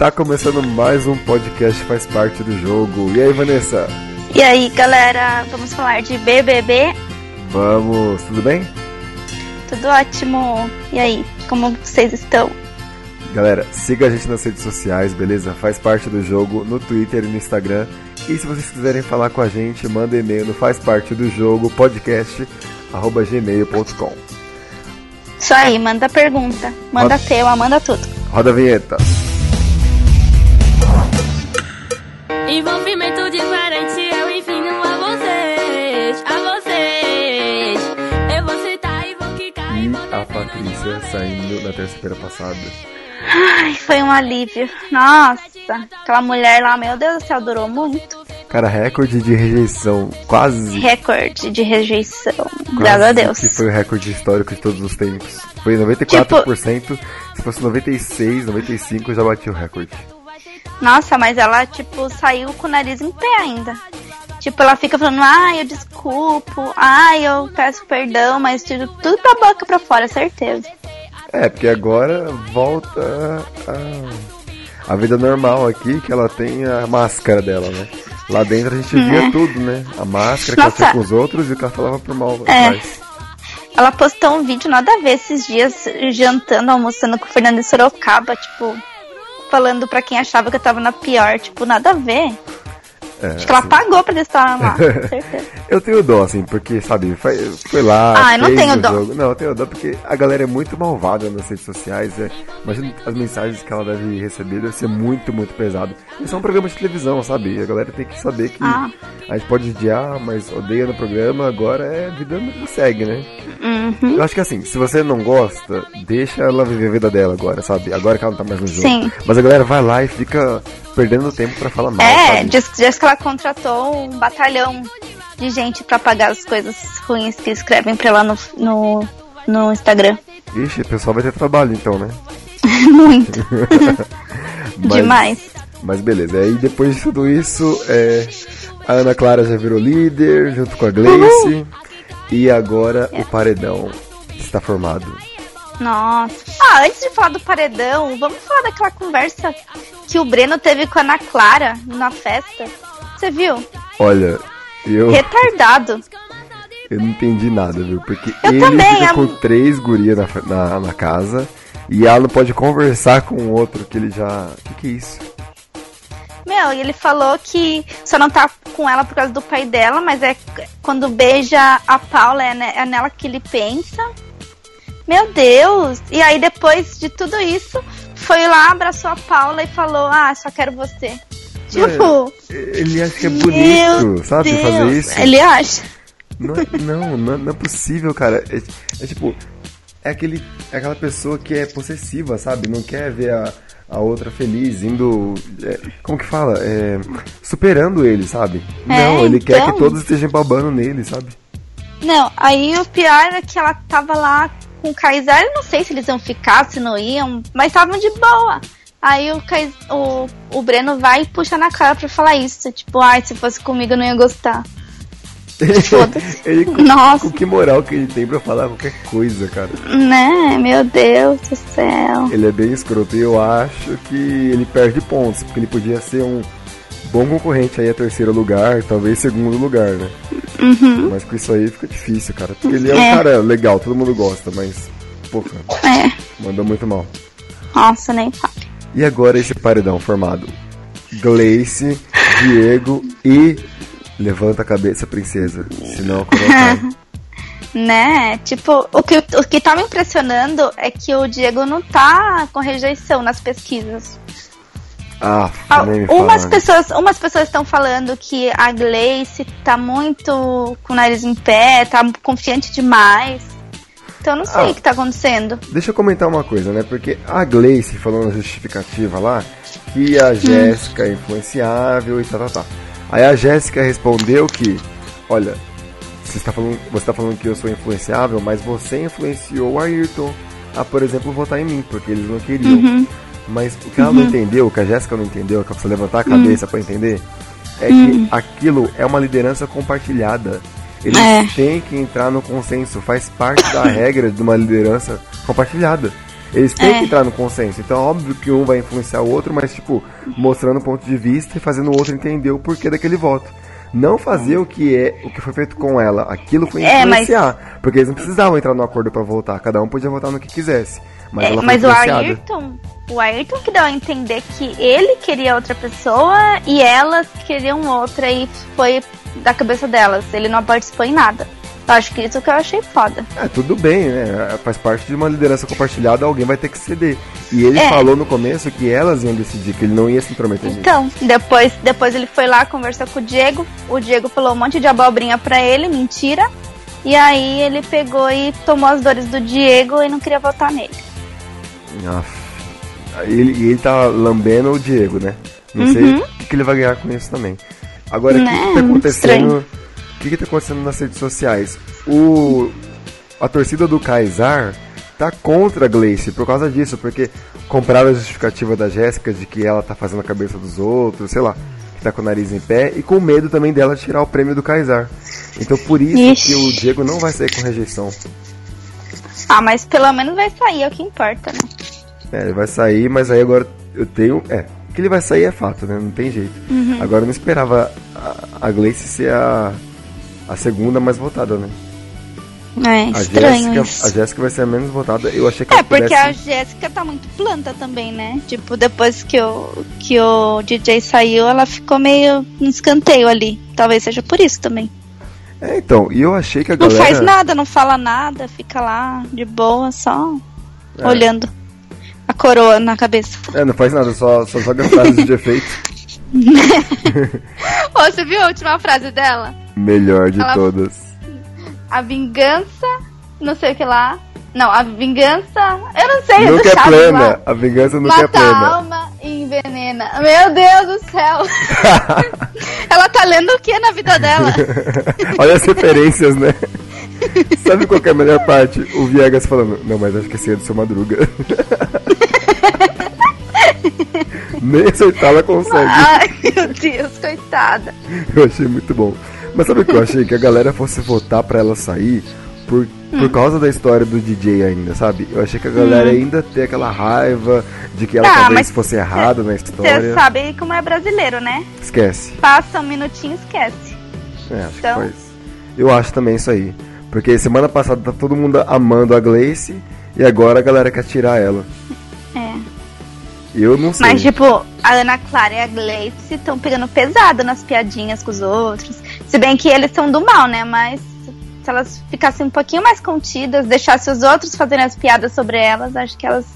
Tá começando mais um podcast faz parte do jogo. E aí, Vanessa? E aí, galera, vamos falar de BBB? Vamos, tudo bem? Tudo ótimo. E aí, como vocês estão? Galera, siga a gente nas redes sociais, beleza? Faz parte do jogo no Twitter e no Instagram. E se vocês quiserem falar com a gente, manda e-mail no faz parte do jogo podcast arroba gmail.com. Isso aí, manda pergunta, manda Roda- tema, manda tudo. Roda a vinheta. Saindo na terça-feira passada. Ai, foi um alívio. Nossa, aquela mulher lá, meu Deus do céu, durou muito. Cara, recorde de rejeição. Quase. Recorde de rejeição. Graças a Deus. Que foi o recorde histórico de todos os tempos. Foi 94%. Se fosse 96, 95, já batia o recorde. Nossa, mas ela, tipo, saiu com o nariz em pé ainda. Tipo, ela fica falando, ai, eu desculpo, ai, eu peço perdão, mas tudo, tudo pra boca pra fora, certeza. É, porque agora volta a, a vida normal aqui, que ela tem a máscara dela, né? Lá dentro a gente via tudo, né? A máscara que ela Uhum. Nossa. com os outros e o que ela falava por mal É. atrás. Ela postou um vídeo nada a ver esses dias, jantando, almoçando com o Fernando Sorocaba, tipo, falando pra quem achava que eu tava na pior, tipo, nada a ver. É, Acho que ela pagou pra estar lá, certeza. Eu tenho dó, assim, porque, sabe, foi, foi lá. Ah, eu não tenho dó. jogo. Não, eu tenho dó porque a galera é muito malvada nas redes sociais. É, imagina as mensagens que ela deve receber, deve ser muito, muito pesado. Isso é um programa de televisão, sabe? A galera tem que saber que Ah. a gente pode odiar, mas odeia no programa, agora é vida que segue, né? Uhum. Eu acho que assim, se você não gosta, deixa ela viver a vida dela agora, sabe? Agora que ela não tá mais no jogo. Sim. Mas a galera vai lá e fica perdendo tempo pra falar mal, É, sabe? diz, diz que ela contratou um batalhão de gente pra pagar as coisas ruins que escrevem pra ela no, no, no Instagram. Ixi, o pessoal vai ter trabalho então, né? Muito. Mas- Demais. Mas beleza, aí depois de tudo isso, é, a Ana Clara já virou líder, junto com a Gleice. E agora o paredão está formado. Nossa. Ah, antes de falar do paredão, vamos falar daquela conversa que o Breno teve com a Ana Clara na festa. Você viu? Olha, eu, Retardado. eu não entendi nada, viu? Porque Eu ele também, fica a- com três gurias na, na, na casa e ela não pode conversar com o outro que ele já. O que, que é isso? Meu, e ele falou que só não tá com ela por causa do pai dela, mas é quando beija a Paula, é, é nela que ele pensa. Meu Deus! E aí depois de tudo isso, foi lá, abraçou a Paula e falou, ah, só quero você. Tipo, Ele acha que é bonito, sabe? Deus. Fazer isso. Ele acha. Não, é- não, não, não é possível, cara. É, é tipo, é, aquele, é aquela pessoa que é possessiva, sabe? Não quer ver a, a outra feliz, indo. é, como que fala? É, superando ele, sabe? não, ele quer então. que todos estejam babando nele, sabe? Não, aí o pior é que ela tava lá com o Kaysar, eu não sei se eles iam ficar, se não iam, mas estavam de boa. Aí o, Kais- o, o Breno vai e puxa na cara pra falar isso. Tipo, ai, se fosse comigo eu não ia gostar. Ele com, Nossa. com que moral que ele tem pra falar qualquer coisa, cara? Né? Meu Deus do céu. Ele é bem escroto e eu acho que ele perde pontos, porque ele podia ser um bom concorrente aí a terceiro lugar, talvez segundo lugar, né? Mas com isso aí fica difícil, cara. Porque ele é um É. cara legal, todo mundo gosta, mas, pô, cara, É. mandou muito mal. Nossa, nem fala. E agora esse paredão formado: Gleice, Diego e. Levanta a cabeça, princesa. Senão cai. Né? Tipo, o que, o que tá me impressionando é que o Diego não tá com rejeição nas pesquisas. Ah, Ah, umas fala. pessoas umas pessoas estão falando que a Gleice tá muito com o nariz em pé, tá confiante demais. Então eu não sei Ah. o que tá acontecendo. Deixa eu comentar uma coisa, né? Porque a Gleice falou na justificativa lá que Hum. a Jéssica é influenciável e tal, tal, tal. Aí a Jéssica respondeu que, olha, você está falando, você tá falando que eu sou influenciável, mas você influenciou o Ayrton a, por exemplo, votar em mim, porque eles não queriam. Uhum. Mas o que ela não entendeu, o que a Jéssica não entendeu, que ela precisa levantar a cabeça pra entender, é que aquilo é uma liderança compartilhada. Eles É. têm que entrar no consenso, faz parte da regra de uma liderança compartilhada. Eles têm É. que entrar no consenso. Então, óbvio que um vai influenciar o outro, mas, tipo, mostrando o ponto de vista e fazendo o outro entender o porquê daquele voto. Não fazer o que é o que foi feito com ela. Aquilo foi É, mas- influenciar. Porque eles não precisavam entrar no acordo pra votar. Cada um podia votar no que quisesse. Mas É, ela foi mas o. Ayrton, o Ayrton que deu a entender que ele queria outra pessoa e elas queriam outra e foi da cabeça delas. Ele não participou em nada. Eu acho que isso que eu achei foda. É, tudo bem, né? Faz parte de uma liderança compartilhada, alguém vai ter que ceder. E ele É. falou no começo que elas iam decidir, que ele não ia se intrometer nisso. Então, depois, depois ele foi lá, conversou com o Diego. O Diego falou um monte de abobrinha pra ele, mentira. E aí ele pegou e tomou as dores do Diego e não queria votar nele. Aff. Ele, e ele tá lambendo o Diego, né? Não sei o que, ele vai ganhar com isso também. Agora, o Uhum. Né, que, que tá muito acontecendo? O que, que tá acontecendo nas redes sociais? O, a torcida do Kaysar tá contra a Gleice por causa disso, porque compraram a justificativa da Jéssica de que ela tá fazendo a cabeça dos outros, sei lá, que tá com o nariz em pé, e com medo também dela tirar o prêmio do Kaysar. Então por isso Ixi. que o Diego não vai sair com rejeição. Ah, mas pelo menos vai sair, é o que importa, né? É, ele vai sair, mas aí agora eu tenho. É, que ele vai sair é fato, né? Não tem jeito. Uhum. Agora eu não esperava a, a Gleice ser a, a segunda mais votada, né? É A estranho Jéssica, isso. a Jéssica vai ser a menos votada. Eu achei que É, porque a pudesse... Jéssica tá muito planta também, né? Tipo, depois que o, que o DJ saiu, ela ficou meio em escanteio ali. Talvez seja por isso também. É, então, e eu achei que a Não galera. faz nada, não fala nada, fica lá de boa, só É. olhando a coroa na cabeça. É, não faz nada, só, só joga frases de efeito. Ô, você viu a última frase dela? Melhor de Ela- todas. A vingança, não sei o que lá. Não, a vingança. Eu não sei, Nunca é Chaves plena. lá. A vingança nunca é Mata a plena. alma e envenena. Meu Deus do céu! Ela tá lendo o que na vida dela? Olha as referências, né? Sabe qual que é a melhor parte? O Viegas falando, não, mas acho que esse é do seu Madruga. Nem acertar ela consegue. Ai, meu Deus, coitada. Eu achei muito bom. Mas sabe o que eu achei? Que a galera fosse votar pra ela sair por, Hum. por causa da história do DJ ainda, sabe? Eu achei que a galera ainda tem aquela raiva de que ela Ah, talvez fosse errada na Você história. sabe como é brasileiro, né? Esquece. Passa um minutinho e esquece. É, acho Então- que foi isso. Eu acho também isso aí. Porque semana passada tá todo mundo amando a Gleice e agora a galera quer tirar ela. Eu não sei. Mas, tipo, a Ana Clara e a Gleice estão pegando pesado nas piadinhas com os outros. Se bem que eles são do mal, né? Mas se elas ficassem um pouquinho mais contidas, deixassem os outros fazerem as piadas sobre elas, acho que elas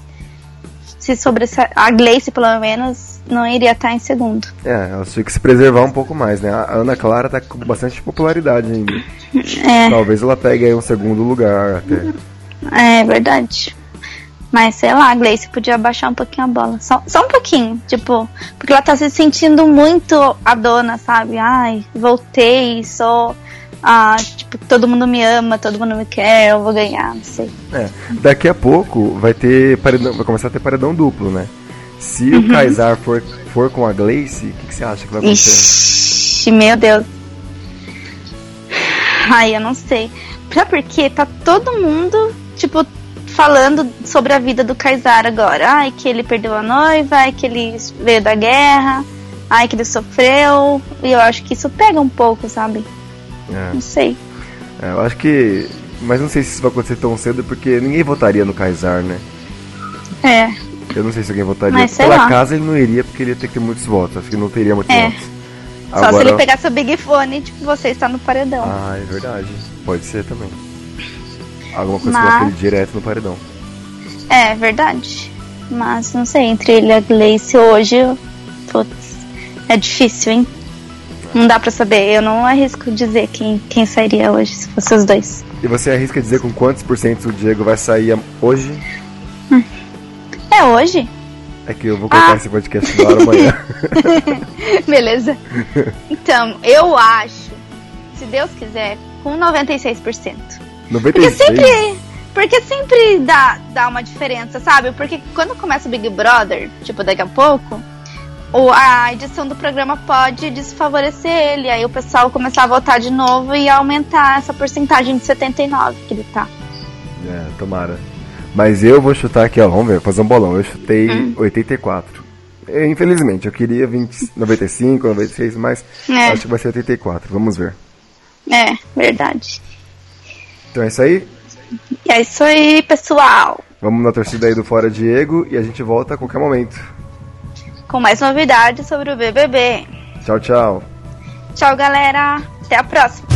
se sobressa... A Gleice, pelo menos, não iria estar em segundo. É, elas tinham que se preservar um pouco mais, né? A Ana Clara tá com bastante popularidade ainda. É, Talvez ela pegue aí um segundo lugar até. é verdade. Mas sei lá, a Gleice podia baixar um pouquinho a bola. Só, só um pouquinho, tipo, porque ela tá se sentindo muito a dona, sabe? Ai, voltei, sou. Ah, tipo, todo mundo me ama, todo mundo me quer, eu vou ganhar, não sei. É, daqui a pouco vai ter paredão, vai começar a ter paredão duplo, né? Se Uhum. o Kaysar for, for com a Gleice, o que, que você acha que vai acontecer? Ixi, meu Deus. Ai, eu não sei. Sabe por quê? Tá todo mundo, tipo, falando sobre a vida do Kaysar agora. Ai, que ele perdeu a noiva, ai, que ele veio da guerra, ai, que ele sofreu. E eu acho que isso pega um pouco, sabe? É, Não sei. é, eu acho que. Mas não sei se isso vai acontecer tão cedo, porque ninguém votaria no Kaysar, né? É, Eu não sei se alguém votaria. Mas Pela lá. casa ele não iria, porque ele ia ter que ter muitos votos. Acho que não teria muitos É. votos. só se ele pegar seu Big Fone, tipo, você está no paredão. Ah, é verdade. Pode ser também. Alguma coisa Mas- coloca ele direto no paredão. É, verdade. Mas não sei, entre ele e a Gleice hoje, putz, é difícil, hein? Não dá pra saber. Eu não arrisco dizer quem, quem sairia hoje se fosse os dois. E você arrisca dizer com quantos por cento o Diego vai sair hoje? É hoje? É que eu vou colocar Ah. esse podcast no ar amanhã. Beleza. Então, eu acho, se Deus quiser, com 96%. 96? Porque sempre. Porque sempre dá, dá uma diferença, sabe? Porque quando começa o Big Brother, tipo, daqui a pouco, o, a edição do programa pode desfavorecer ele. Aí o pessoal começar a votar de novo e aumentar essa porcentagem de 79 que ele tá. É, tomara. Mas eu vou chutar aqui, ó, vamos ver, fazer um bolão. Eu chutei 84. É, Infelizmente, eu queria 20, 95, 96, mas É. acho que vai ser 84. Vamos ver. É, verdade. Então é isso aí. E é isso aí, pessoal. Vamos na torcida aí do Fora Diego e a gente volta a qualquer momento. Com mais novidades sobre o BBB. Tchau, tchau. Tchau, galera. Até a próxima.